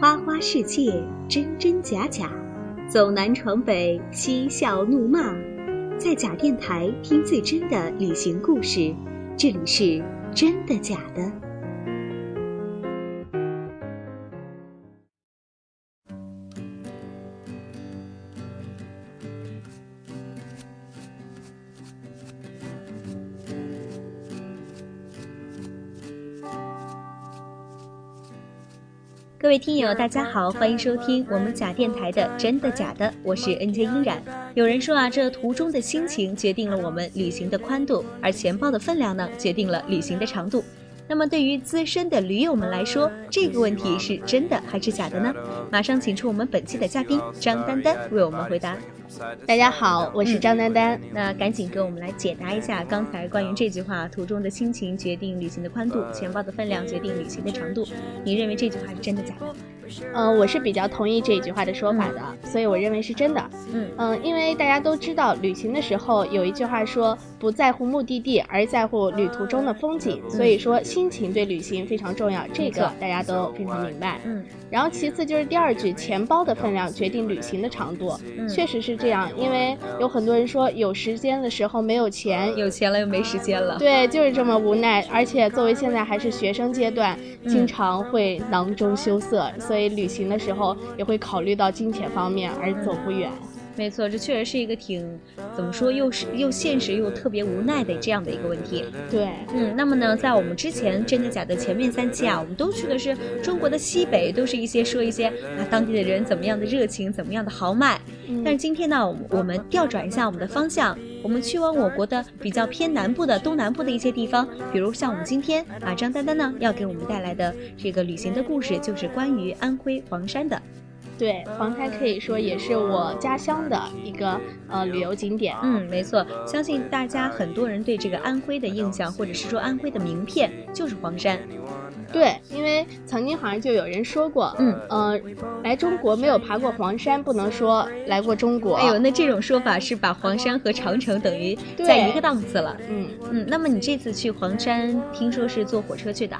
花花世界，真真假假，走南闯北，嬉笑怒骂，在假电台听最真的旅行故事。这里是真的假的。各位听友，大家好，欢迎收听我们假电台的《真的假的》，我是 N J 音染。有人说啊，这途中的心情决定了我们旅行的宽度，而钱包的分量呢，决定了旅行的长度。那么对于资深的驴友们来说，这个问题是真的还是假的呢？马上请出我们本期的嘉宾张丹丹为我们回答。大家好，我是张丹丹。那赶紧给我们来解答一下刚才关于这句话“途中的心情决定旅行的宽度，钱包的分量决定旅行的长度”，你认为这句话是真的假的？呃，我是比较同意这一句话的说法的，所以我认为是真的。嗯嗯，因为大家都知道，旅行的时候有一句话说不在乎目的地，而在乎旅途中的风景，所以说心情对旅行非常重要，这个大家都非常明白。嗯，然后其次就是第二句，钱包的分量决定旅行的长度，确实是这样，因为有很多人说有时间的时候没有钱，有钱了又没时间了。对，就是这么无奈。而且作为现在还是学生阶段，经常会囊中羞涩，所以。所以旅行的时候也会考虑到金钱方面而走不远。没错，这确实是一个挺怎么说，又是又现实又特别无奈的这样的一个问题。对，嗯，那么呢，在我们之前真的假的前面三期啊，我们都去的是中国的西北，都是一些说一些啊当地的人怎么样的热情，怎么样的豪迈。但是今天呢，我们调转一下我们的方向，我们去往我国的比较偏南部的东南部的一些地方，比如像我们今天啊张丹丹呢要给我们带来的这个旅行的故事，就是关于安徽黄山的。对，黄山可以说也是我家乡的一个呃旅游景点。嗯，没错，相信大家很多人对这个安徽的印象，或者是说安徽的名片，就是黄山。对，因为曾经好像就有人说过，嗯呃，来中国没有爬过黄山，不能说来过中国。哎呦，那这种说法是把黄山和长城等于在一个档次了。嗯嗯，那么你这次去黄山，听说是坐火车去的？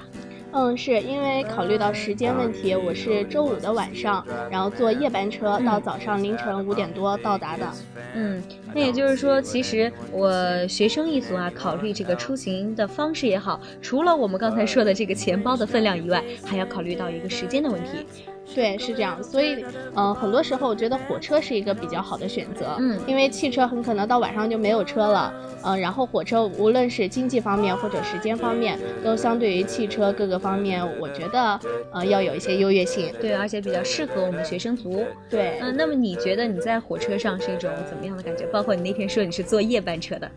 嗯，是因为考虑到时间问题，我是周五的晚上，然后坐夜班车到早上凌晨五点多到达的。嗯，那也就是说，其实我学生一族啊，考虑这个出行的方式也好，除了我们刚才说的这个钱包的分量以外，还要考虑到一个时间的问题。对，是这样，所以，嗯，很多时候我觉得火车是一个比较好的选择，嗯，因为汽车很可能到晚上就没有车了，嗯，然后火车无论是经济方面或者时间方面，都相对于汽车各个方面，我觉得，呃，要有一些优越性。对，而且比较适合我们学生族。对，嗯，那么你觉得你在火车上是一种怎么样的感觉？包括你那天说你是坐夜班车的，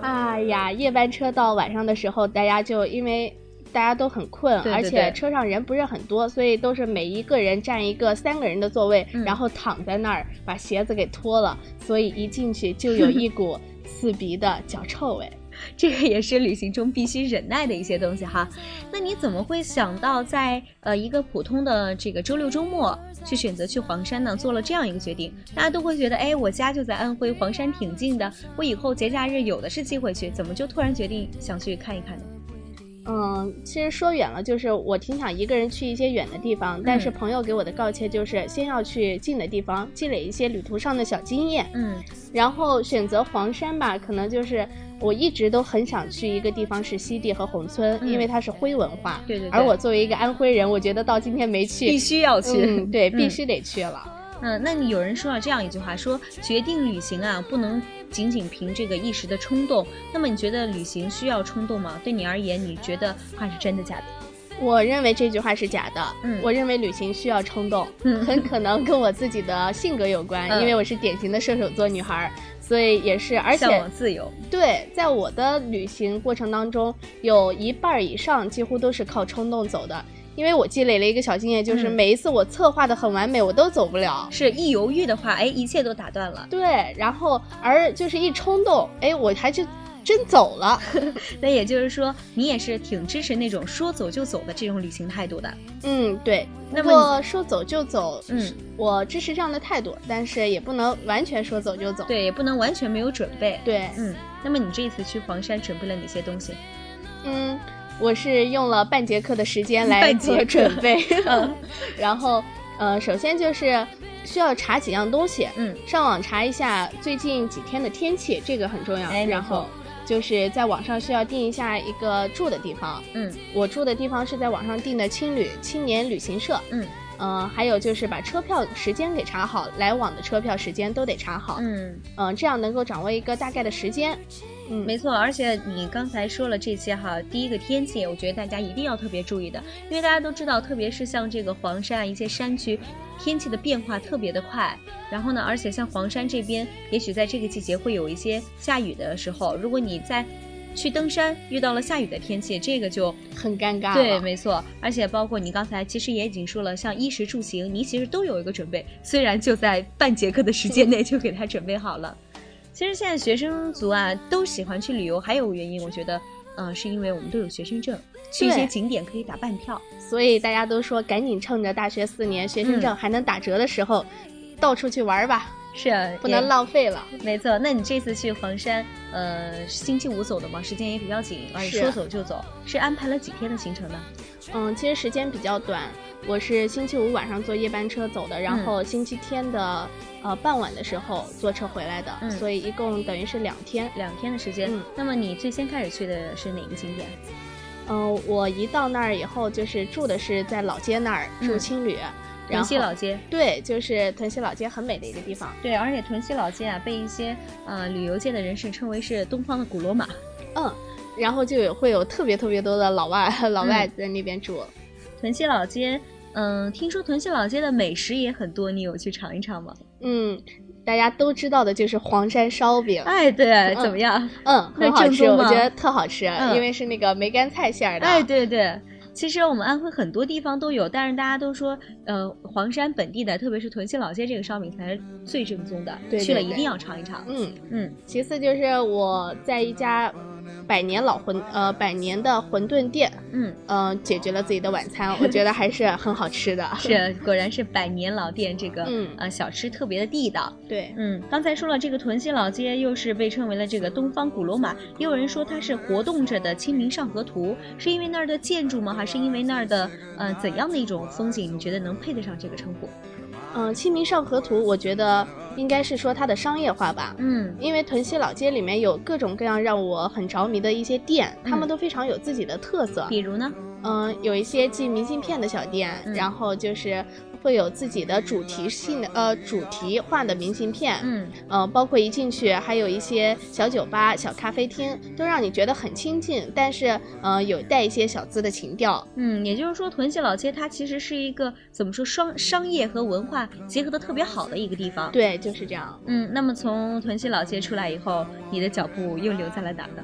哎呀，夜班车到晚上的时候，大家就因为。大家都很困，而且车上人不是很多，所以都是每一个人占一个三个人的座位，然后躺在那儿把鞋子给脱了，所以一进去就有一股刺鼻的脚臭味。这个也是旅行中必须忍耐的一些东西哈。那你怎么会想到在呃一个普通的这个周六周末去选择去黄山呢？做了这样一个决定，大家都会觉得，哎，我家就在安徽，黄山挺近的，我以后节假日有的是机会去，怎么就突然决定想去看一看呢？嗯，其实说远了，就是我挺想一个人去一些远的地方，但是朋友给我的告诫就是先要去近的地方，积累一些旅途上的小经验。嗯，然后选择黄山吧，可能就是我一直都很想去一个地方是西递和宏村，因为它是徽文化。对对。而我作为一个安徽人，我觉得到今天没去，必须要去。对，必须得去了。嗯，那你有人说了这样一句话，说决定旅行啊，不能仅仅凭这个一时的冲动。那么你觉得旅行需要冲动吗？对你而言，你觉得话是真的假的？我认为这句话是假的。嗯，我认为旅行需要冲动，嗯很可能跟我自己的性格有关，因为我是典型的射手座女孩，所以也是，而且向往自由。对，在我的旅行过程当中，有一半以上几乎都是靠冲动走的。因为我积累了一个小经验，就是每一次我策划的很完美，我都走不了。是一犹豫的话，哎，一切都打断了。对，然后而就是一冲动，哎，我还就真走了。那也就是说，你也是挺支持那种说走就走的这种旅行态度的。嗯，对。那么说走就走，嗯，我支持这样的态度，但是也不能完全说走就走。对，也不能完全没有准备。对，嗯。那么你这一次去黄山准备了哪些东西？嗯。我是用了半节课的时间来做准备，嗯，然后呃，首先就是需要查几样东西，嗯，上网查一下最近几天的天气，这个很重要，然后就是在网上需要订一下一个住的地方，嗯，我住的地方是在网上订的青旅青年旅行社，嗯。嗯，还有就是把车票时间给查好，来往的车票时间都得查好。嗯。嗯，这样能够掌握一个大概的时间。嗯，没错。而且你刚才说了这些哈，第一个天气，我觉得大家一定要特别注意的，因为大家都知道，特别是像这个黄山啊一些山区，天气的变化特别的快。然后呢，而且像黄山这边，也许在这个季节会有一些下雨的时候，如果你在。去登山遇到了下雨的天气，这个就很尴尬。对，没错，而且包括你刚才其实也已经说了，像衣食住行，你其实都有一个准备，虽然就在半节课的时间内就给他准备好了。其实现在学生族啊都喜欢去旅游，还有个原因，我觉得，嗯，是因为我们都有学生证，去一些景点可以打半票，所以大家都说赶紧趁着大学四年学生证还能打折的时候，到处去玩吧。是啊，不能浪费了。没错，那你这次去黄山，呃，星期五走的嘛，时间也比较紧，而且说走就走，是安排了几天的行程呢？嗯，其实时间比较短，我是星期五晚上坐夜班车走的，然后星期天的呃傍晚的时候坐车回来的，所以一共等于是两天，两天的时间。那么你最先开始去的是哪个景点？嗯，我一到那儿以后，就是住的是在老街那儿住青旅。屯溪老街，对，就是屯溪老街很美的一个地方。对，而且屯溪老街啊，被一些呃旅游界的人士称为是东方的古罗马。嗯，然后就有会有特别特别多的老外 老外在那边住。屯溪老街，嗯，听说屯溪老街的美食也很多，你有去尝一尝吗？嗯，大家都知道的就是黄山烧饼。哎，对，怎么样？嗯，很好吃，我觉得特好吃，因为是那个梅干菜馅的。哎，对对。其实我们安徽很多地方都有，但是大家都说，呃，黄山本地的，特别是屯溪老街这个烧饼才是最正宗的，去了一定要尝一尝。嗯嗯。其次就是我在一家。百年老馄呃，百年的馄饨店，嗯嗯，解决了自己的晚餐，我觉得还是很好吃的。是，果然是百年老店，这个嗯呃小吃特别的地道。对，嗯，刚才说了这个屯溪老街，又是被称为了这个东方古罗马，也有人说它是活动着的《清明上河图》，是因为那儿的建筑吗？还是因为那儿的呃怎样的一种风景？你觉得能配得上这个称呼？嗯，《清明上河图》，我觉得应该是说它的商业化吧。嗯，因为屯溪老街里面有各种各样让我很着迷的一些店，他们都非常有自己的特色。比如呢？嗯，有一些寄明信片的小店，然后就是。会有自己的主题性的呃主题化的明信片，嗯呃，包括一进去还有一些小酒吧、小咖啡厅，都让你觉得很亲近，但是呃有带一些小资的情调。嗯，也就是说屯溪老街它其实是一个怎么说商商业和文化结合的特别好的一个地方。对，就是这样。嗯，那么从屯溪老街出来以后，你的脚步又留在了哪呢？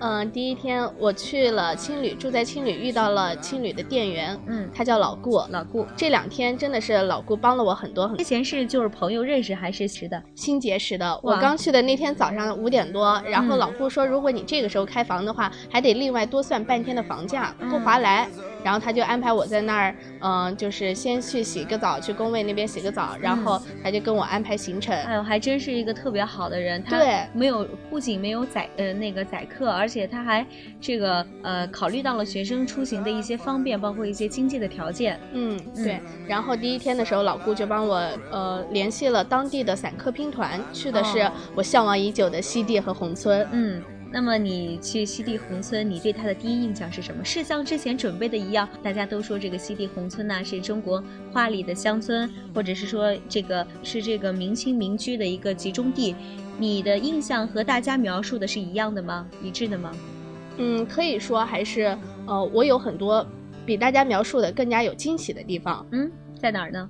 嗯，第一天我去了青旅，住在青旅遇到了青旅的店员，嗯，他叫老顾，老顾。这两天真的。是老顾帮了我很多，很之前是就是朋友认识还是识的？新结识的。我刚去的那天早上五点多，然后老顾说，如果你这个时候开房的话，还得另外多算半天的房价，不划来。然后他就安排我在那儿，嗯，就是先去洗个澡，去工位那边洗个澡，然后他就跟我安排行程。哎呦，还真是一个特别好的人。对，没有不仅没有宰呃那个宰客，而且他还这个呃考虑到了学生出行的一些方便，包括一些经济的条件。嗯，对。然后第第一天的时候，老顾就帮我呃联系了当地的散客拼团，去的是我向往已久的西递和宏村。嗯，那么你去西递宏村，你对它的第一印象是什么？是像之前准备的一样，大家都说这个西递宏村呢是中国花里的乡村，或者是说这个是这个明清民居的一个集中地，你的印象和大家描述的是一样的吗？一致的吗？嗯，可以说还是呃，我有很多比大家描述的更加有惊喜的地方。嗯。在哪儿呢？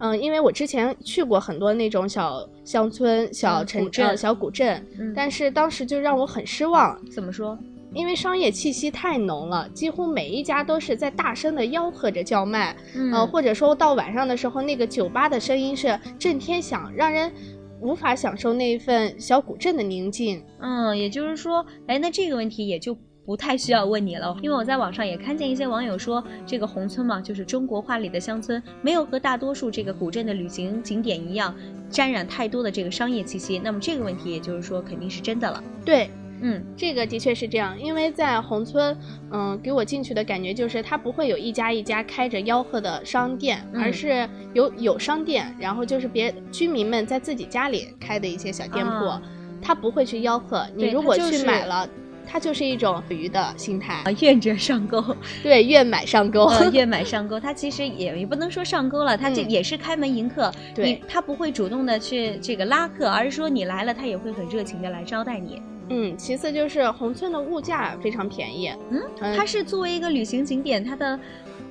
嗯，因为我之前去过很多那种小乡村、小城镇、小古镇，但是当时就让我很失望。怎么说？因为商业气息太浓了，几乎每一家都是在大声的吆喝着叫卖，呃，或者说到晚上的时候，那个酒吧的声音是震天响，让人无法享受那一份小古镇的宁静。嗯，也就是说，哎，那这个问题也就。不太需要问你了，因为我在网上也看见一些网友说，这个宏村嘛，就是中国画里的乡村，没有和大多数这个古镇的旅行景点一样，沾染太多的这个商业气息。那么这个问题，也就是说肯定是真的了。对，嗯，这个的确是这样，因为在宏村，嗯，给我进去的感觉就是它不会有一家一家开着吆喝的商店，而是有有商店，然后就是别居民们在自己家里开的一些小店铺，他不会去吆喝。你如果去买了。它就是一种鱼的心态啊，愿者上钩，对，愿买上钩，愿买上钩。它其实也也不能说上钩了，它这也是开门迎客，对，它不会主动的去这个拉客，而是说你来了，他也会很热情的来招待你。嗯，其次就是宏村的物价非常便宜，嗯，它是作为一个旅行景点，它的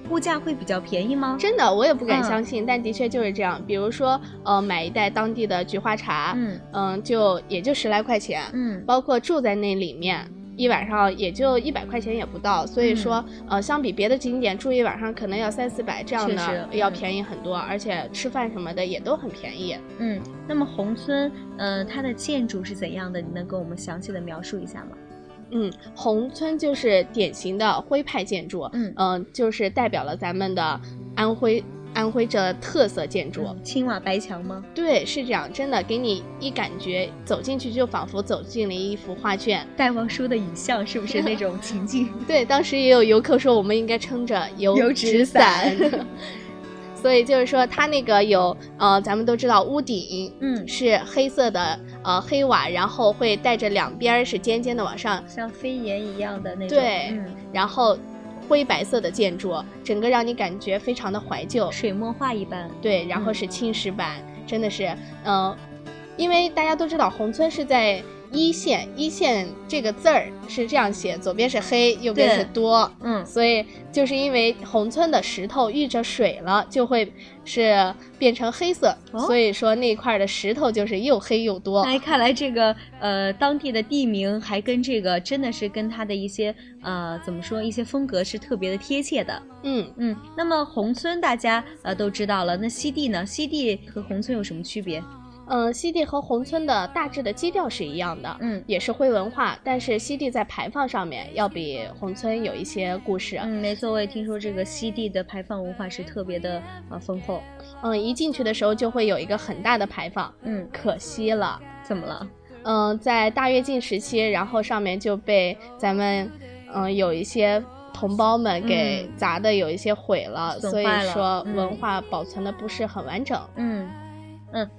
物价会比较便宜吗？真的，我也不敢相信，但的确就是这样。比如说，呃，买一袋当地的菊花茶，嗯嗯，就也就十来块钱，嗯，包括住在那里面。一晚上也就一百块钱也不到，所以说，呃，相比别的景点住一晚上可能要三四百这样的，要便宜很多，而且吃饭什么的也都很便宜。嗯，那么宏村，呃，它的建筑是怎样的？你能给我们详细的描述一下吗？嗯，宏村就是典型的徽派建筑，嗯嗯，就是代表了咱们的安徽。安徽这特色建筑，青瓦白墙吗？对，是这样，真的给你一感觉，走进去就仿佛走进了一幅画卷。戴望舒的影像是不是那种情境？对，当时也有游客说，我们应该撑着油纸伞。所以就是说，它那个有呃，咱们都知道屋顶，嗯，是黑色的呃黑瓦，然后会带着两边是尖尖的往上，像飞檐一样的那种。对，然后。灰白色的建筑，整个让你感觉非常的怀旧，水墨画一般。对，然后是青石板，真的是，嗯，因为大家都知道宏村是在。一线，一线这个字儿是这样写，左边是黑，右边是多，嗯，所以就是因为宏村的石头遇着水了，就会是变成黑色，所以说那块的石头就是又黑又多。哎，看来这个呃当地的地名还跟这个真的是跟它的一些呃怎么说一些风格是特别的贴切的。嗯嗯，那么宏村大家呃都知道了，那西地呢？西地和宏村有什么区别？嗯，西地和宏村的大致的基调是一样的，嗯，也是灰文化，但是西地在排放上面要比宏村有一些故事。嗯，没错，我也听说这个西地的排放文化是特别的呃丰厚。嗯，一进去的时候就会有一个很大的排放，嗯，可惜了，怎么了？嗯，在大跃进时期，然后上面就被咱们嗯有一些同胞们给砸的有一些毁了，所以说文化保存的不是很完整。嗯。嗯，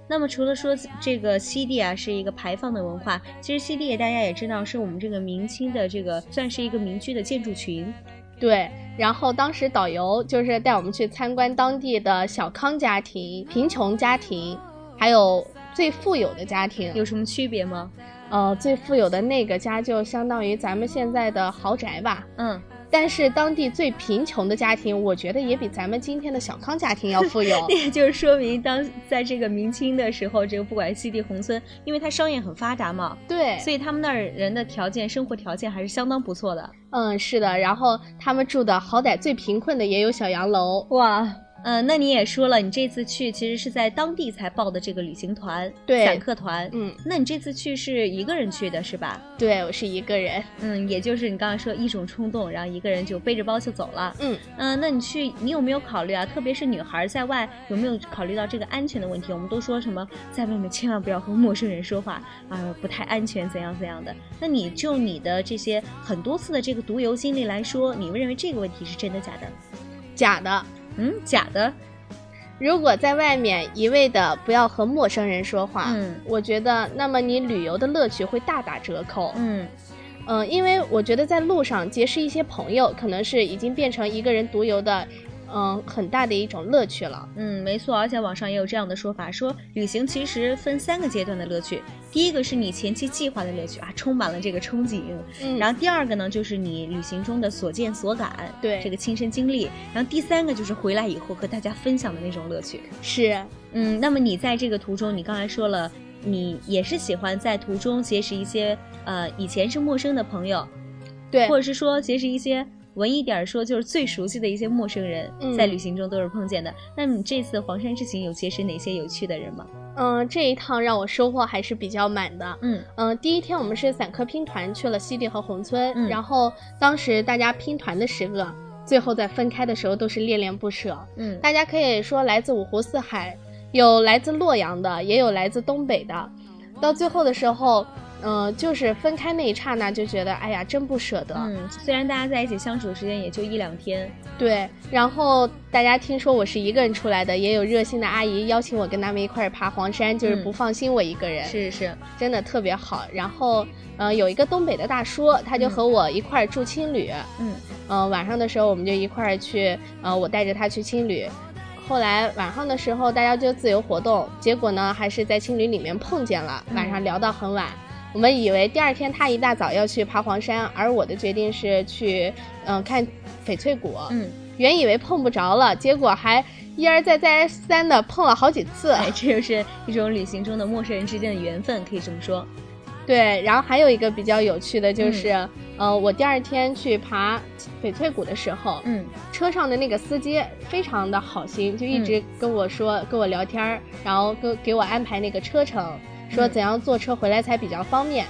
那么除了说这个西递啊是一个排放的文化，其实西递大家也知道是我们这个明清的这个算是一个民居的建筑群，对。然后当时导游就是带我们去参观当地的小康家庭、贫穷家庭，还有最富有的家庭，有什么区别吗？呃，最富有的那个家就相当于咱们现在的豪宅吧，嗯。但是当地最贫穷的家庭，我觉得也比咱们今天的小康家庭要富有。也就是说明，当在这个明清的时候，这个不管西递宏村，因为它商业很发达嘛，对，所以他们那儿人的条件、生活条件还是相当不错的。嗯，是的。然后他们住的好歹最贫困的也有小洋楼，哇。嗯，那你也说了，你这次去其实是在当地才报的这个旅行团，对，散客团。嗯，那你这次去是一个人去的是吧？对，我是一个人。嗯，也就是你刚刚说一种冲动，然后一个人就背着包就走了。嗯嗯，那你去，你有没有考虑啊？特别是女孩在外，有没有考虑到这个安全的问题？我们都说什么在外面千万不要和陌生人说话啊，不太安全，怎样怎样的？那你就你的这些很多次的这个独游经历来说，你认为这个问题是真的假的？假的。嗯，假的。如果在外面一味的不要和陌生人说话，嗯，我觉得那么你旅游的乐趣会大打折扣。嗯，嗯，因为我觉得在路上结识一些朋友，可能是已经变成一个人独游的。嗯，很大的一种乐趣了。嗯，没错，而且网上也有这样的说法，说旅行其实分三个阶段的乐趣。第一个是你前期计划的乐趣啊，充满了这个憧憬。嗯，然后第二个呢，就是你旅行中的所见所感，对这个亲身经历。然后第三个就是回来以后和大家分享的那种乐趣。是，嗯，那么你在这个途中，你刚才说了，你也是喜欢在途中结识一些呃以前是陌生的朋友，对，或者是说结识一些。文艺点说，就是最熟悉的一些陌生人，在旅行中都是碰见的。那你这次黄山之行有结识哪些有趣的人吗？嗯，这一趟让我收获还是比较满的。嗯嗯，第一天我们是散客拼团去了西递和宏村，然后当时大家拼团的时刻，最后在分开的时候都是恋恋不舍。嗯，大家可以说来自五湖四海，有来自洛阳的，也有来自东北的。到最后的时候，嗯，就是分开那一刹那就觉得，哎呀，真不舍得。嗯，虽然大家在一起相处的时间也就一两天，对。然后大家听说我是一个人出来的，也有热心的阿姨邀请我跟他们一块儿爬黄山，就是不放心我一个人。是是，真的特别好。然后，嗯，有一个东北的大叔，他就和我一块儿住青旅。嗯嗯，晚上的时候我们就一块儿去，呃，我带着他去青旅。后来晚上的时候大家就自由活动，结果呢还是在青旅里面碰见了，晚上聊到很晚。我们以为第二天他一大早要去爬黄山，而我的决定是去，嗯，看翡翠谷。嗯，原以为碰不着了，结果还一而再再而三的碰了好几次。哎，这就是一种旅行中的陌生人之间的缘分，可以这么说。对，然后还有一个比较有趣的就是，呃，我第二天去爬翡翠谷的时候，嗯，车上的那个司机非常的好心，就一直跟我说，跟我聊天，然后给给我安排那个车程。说怎样坐车回来才比较方便？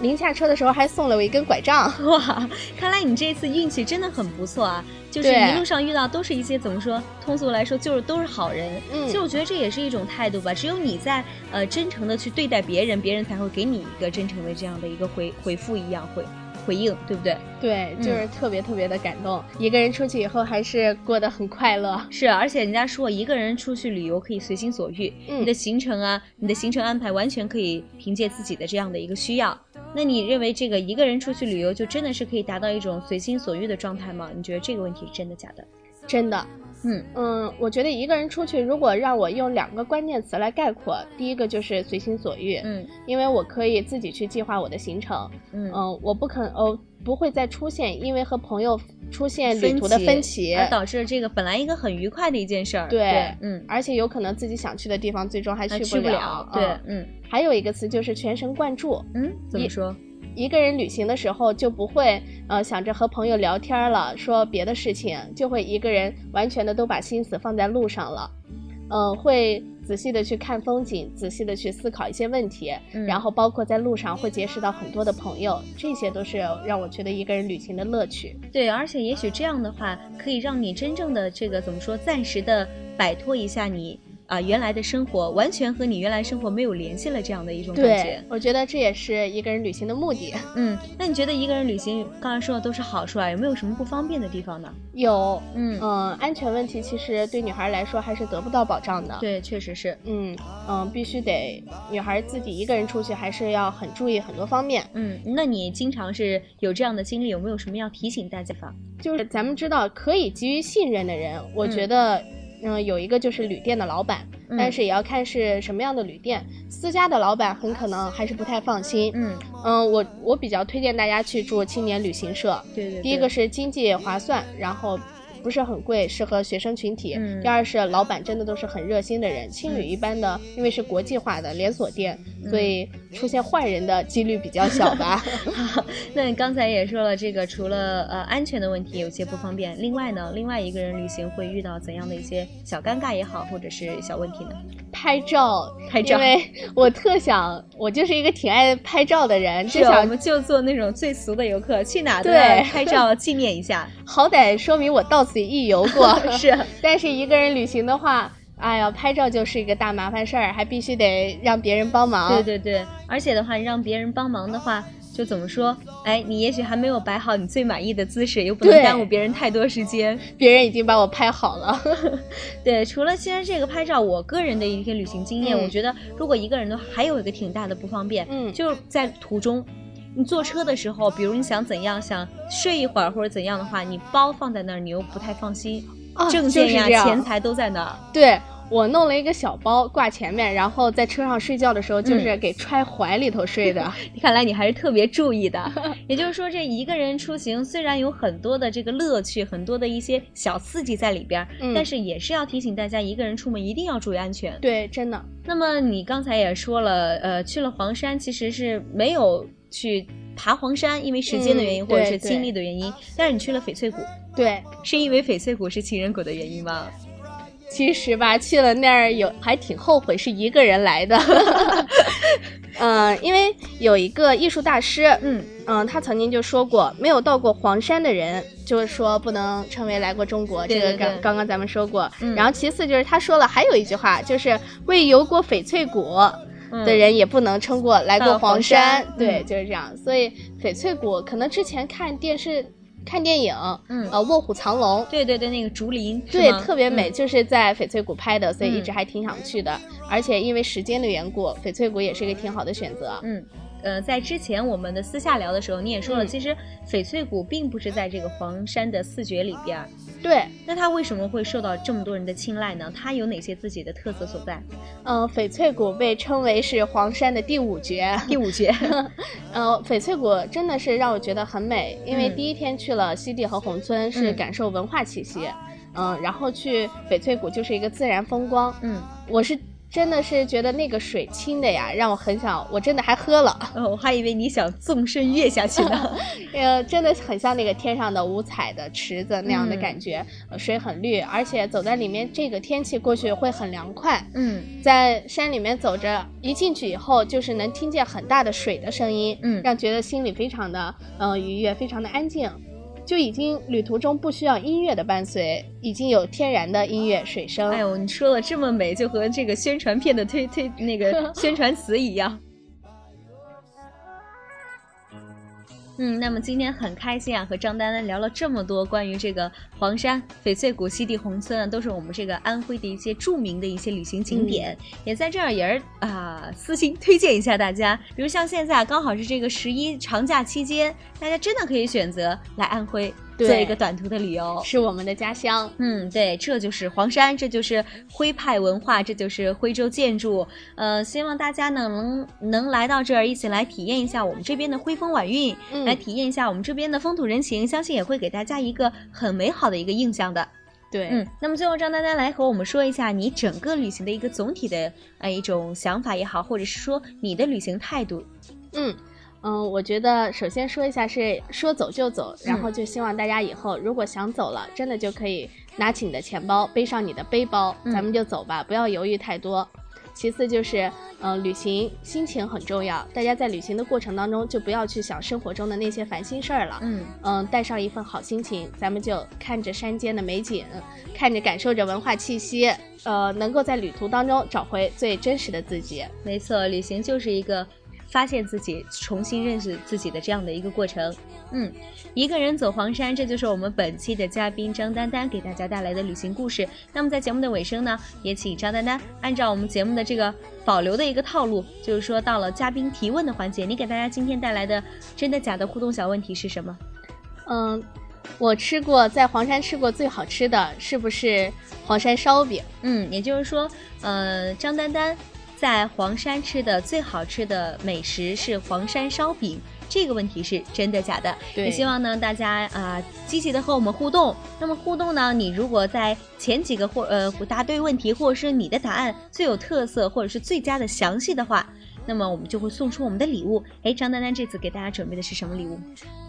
临下车的时候还送了我一根拐杖。哇，看来你这次运气真的很不错啊！就是一路上遇到都是一些怎么说？通俗来说就是都是好人。嗯，其实我觉得这也是一种态度吧。只有你在呃真诚的去对待别人，别人才会给你一个真诚的这样的一个回回复一样会。回应对不对？对，就是特别特别的感动。一个人出去以后还是过得很快乐。是，而且人家说一个人出去旅游可以随心所欲，你的行程啊，你的行程安排完全可以凭借自己的这样的一个需要。那你认为这个一个人出去旅游就真的是可以达到一种随心所欲的状态吗？你觉得这个问题是真的假的？真的。嗯嗯，我觉得一个人出去，如果让我用两个关键词来概括，第一个就是随心所欲。嗯，因为我可以自己去计划我的行程。嗯嗯，我不肯哦。不会再出现，因为和朋友出现旅途的分歧，而导致这个本来一个很愉快的一件事儿。对，嗯，而且有可能自己想去的地方，最终还去不了。对，嗯。还有一个词就是全神贯注。嗯，怎么说？一个人旅行的时候就不会呃想着和朋友聊天了，说别的事情，就会一个人完全的都把心思放在路上了。嗯，会。仔细的去看风景，仔细的去思考一些问题，然后包括在路上会结识到很多的朋友，这些都是让我觉得一个人旅行的乐趣。对，而且也许这样的话，可以让你真正的这个怎么说，暂时的摆脱一下你。啊，原来的生活完全和你原来生活没有联系了，这样的一种感觉。我觉得这也是一个人旅行的目的。嗯，那你觉得一个人旅行，刚才说的都是好处啊，有没有什么不方便的地方呢？有，嗯嗯，安全问题其实对女孩来说还是得不到保障的。对，确实是。嗯嗯，必须得女孩自己一个人出去，还是要很注意很多方面。嗯，那你经常是有这样的经历，有没有什么要提醒大家的？就是咱们知道可以给予信任的人，我觉得。嗯，有一个就是旅店的老板，但是也要看是什么样的旅店。私家的老板很可能还是不太放心。嗯嗯，我我比较推荐大家去住青年旅行社。对对。第一个是经济划算，然后。不是很贵，适合学生群体。第二是老板真的都是很热心的人。青旅一般的，因为是国际化的连锁店，所以出现坏人的几率比较小吧。那你刚才也说了，这个除了呃安全的问题有些不方便，另外呢，另外一个人旅行会遇到怎样的一些小尴尬也好，或者是小问题呢？拍照，拍照，因为我特想，我就是一个挺爱拍照的人，就想我们就做那种最俗的游客，去哪都要拍照 纪念一下，好歹说明我到此一游过。是，但是一个人旅行的话，哎呀，拍照就是一个大麻烦事儿，还必须得让别人帮忙。对对对，而且的话，让别人帮忙的话。就怎么说？哎，你也许还没有摆好你最满意的姿势，又不能耽误别人太多时间。别人已经把我拍好了。对，除了其实这个拍照，我个人的一些旅行经验，我觉得如果一个人的话，还有一个挺大的不方便，嗯，就是在途中，你坐车的时候，比如你想怎样，想睡一会儿或者怎样的话，你包放在那儿，你又不太放心，证件呀、钱财都在那儿。对。我弄了一个小包挂前面，然后在车上睡觉的时候，就是给揣怀里头睡的。看来你还是特别注意的。也就是说，这一个人出行虽然有很多的这个乐趣，很多的一些小刺激在里边，但是也是要提醒大家，一个人出门一定要注意安全。对，真的。那么你刚才也说了，呃，去了黄山，其实是没有去爬黄山，因为时间的原因或者是精力的原因。但是你去了翡翠谷，对，是因为翡翠谷是情人谷的原因吗？其实吧，去了那儿有还挺后悔是一个人来的，嗯，因为有一个艺术大师，嗯嗯，他曾经就说过，没有到过黄山的人，就是说不能称为来过中国。这个刚刚刚咱们说过。然后其次就是他说了还有一句话，就是未游过翡翠谷。的人也不能撑过来过黄山。对，就是这样。所以翡翠谷可能之前看电视。看电影，嗯，呃，卧虎藏龙，对对对，那个竹林，对，特别美，就是在翡翠谷拍的，所以一直还挺想去的。而且因为时间的缘故，翡翠谷也是一个挺好的选择。嗯，呃，在之前我们的私下聊的时候，你也说了，其实翡翠谷并不是在这个黄山的四绝里边。对，那它为什么会受到这么多人的青睐呢？它有哪些自己的特色所在？嗯，翡翠谷被称为是黄山的第五绝，第五绝。呃，翡翠谷真的是让我觉得很美，因为第一天去了西递和宏村，是感受文化气息。嗯，然后去翡翠谷就是一个自然风光。嗯，我是。真的是觉得那个水清的呀，让我很想，我真的还喝了。哦，我还以为你想纵身跃下去呢。呃，真的很像那个天上的五彩的池子那样的感觉，水很绿，而且走在里面，这个天气过去会很凉快。嗯，在山里面走着，一进去以后就是能听见很大的水的声音，嗯，让觉得心里非常的嗯愉悦，非常的安静。就已经旅途中不需要音乐的伴随，已经有天然的音乐水声。哎呦，你说的这么美，就和这个宣传片的推推那个 宣传词一样。嗯，那么今天很开心啊，和张丹丹聊了这么多关于这个黄山、翡翠谷、西递宏村啊，都是我们这个安徽的一些著名的一些旅行景点，也在这儿也是啊私心推荐一下大家。比如像现在刚好是这个十一长假期间，大家真的可以选择来安徽。做一个短途的旅游，是我们的家乡。嗯，对，这就是黄山，这就是徽派文化，这就是徽州建筑。呃，希望大家呢能能来到这儿，一起来体验一下我们这边的徽风晚韵，来体验一下我们这边的风土人情，相信也会给大家一个很美好的一个印象的。对，嗯，那么最后张丹丹来和我们说一下你整个旅行的一个总体的呃一种想法也好，或者是说你的旅行态度。嗯。嗯，我觉得首先说一下是说走就走，然后就希望大家以后如果想走了，真的就可以拿起你的钱包，背上你的背包，咱们就走吧，不要犹豫太多。其次就是，嗯，旅行心情很重要，大家在旅行的过程当中就不要去想生活中的那些烦心事儿了。嗯嗯，带上一份好心情，咱们就看着山间的美景，看着感受着文化气息，呃，能够在旅途当中找回最真实的自己。没错，旅行就是一个。发现自己，重新认识自己的这样的一个过程。嗯，一个人走黄山，这就是我们本期的嘉宾张丹丹给大家带来的旅行故事。那么在节目的尾声呢，也请张丹丹按照我们节目的这个保留的一个套路，就是说到了嘉宾提问的环节，你给大家今天带来的真的假的互动小问题是什么？嗯，我吃过在黄山吃过最好吃的是不是黄山烧饼？嗯，也就是说，呃，张丹丹。在黄山吃的最好吃的美食是黄山烧饼，这个问题是真的假的？也希望呢大家啊积极的和我们互动。那么互动呢，你如果在前几个或呃答对问题，或者是你的答案最有特色，或者是最佳的详细的话，那么我们就会送出我们的礼物。哎，张丹丹这次给大家准备的是什么礼物？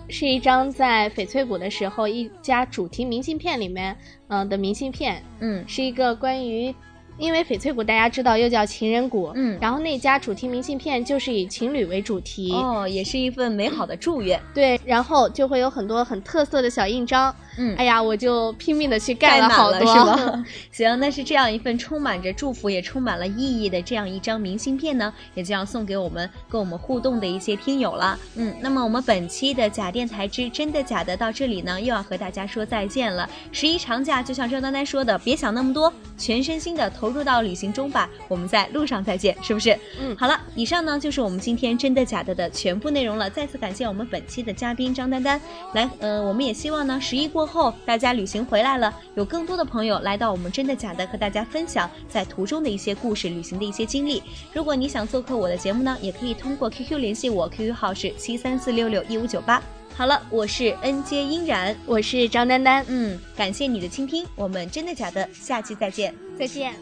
是一张在翡翠谷的时候一家主题明信片里面嗯的明信片，嗯，是一个关于。因为翡翠谷大家知道又叫情人谷，嗯，然后那家主题明信片就是以情侣为主题，哦，也是一份美好的祝愿，对，然后就会有很多很特色的小印章。嗯，哎呀，我就拼命的去盖了好多，是吧？行，那是这样一份充满着祝福，也充满了意义的这样一张明信片呢，也就要送给我们跟我们互动的一些听友了。嗯，那么我们本期的假电台之真的假的到这里呢，又要和大家说再见了。十一长假，就像张丹丹说的，别想那么多，全身心的投入到旅行中吧。我们在路上再见，是不是？嗯，好了，以上呢就是我们今天真的假的的全部内容了。再次感谢我们本期的嘉宾张丹丹来，呃，我们也希望呢十一过。后，大家旅行回来了，有更多的朋友来到我们真的假的，和大家分享在途中的一些故事、旅行的一些经历。如果你想做客我的节目呢，也可以通过 QQ 联系我，QQ 号是七三四六六一五九八。好了，我是 N J 音然，我是张丹丹，嗯，感谢你的倾听，我们真的假的，下期再见，再见。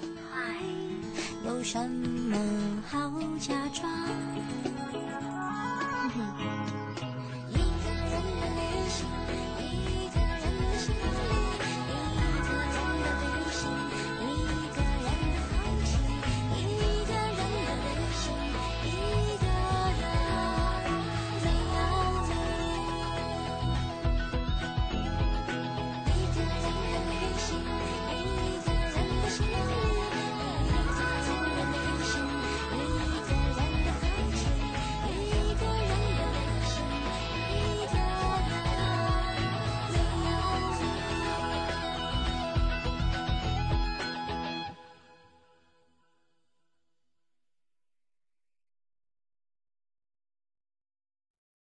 有什么好假装？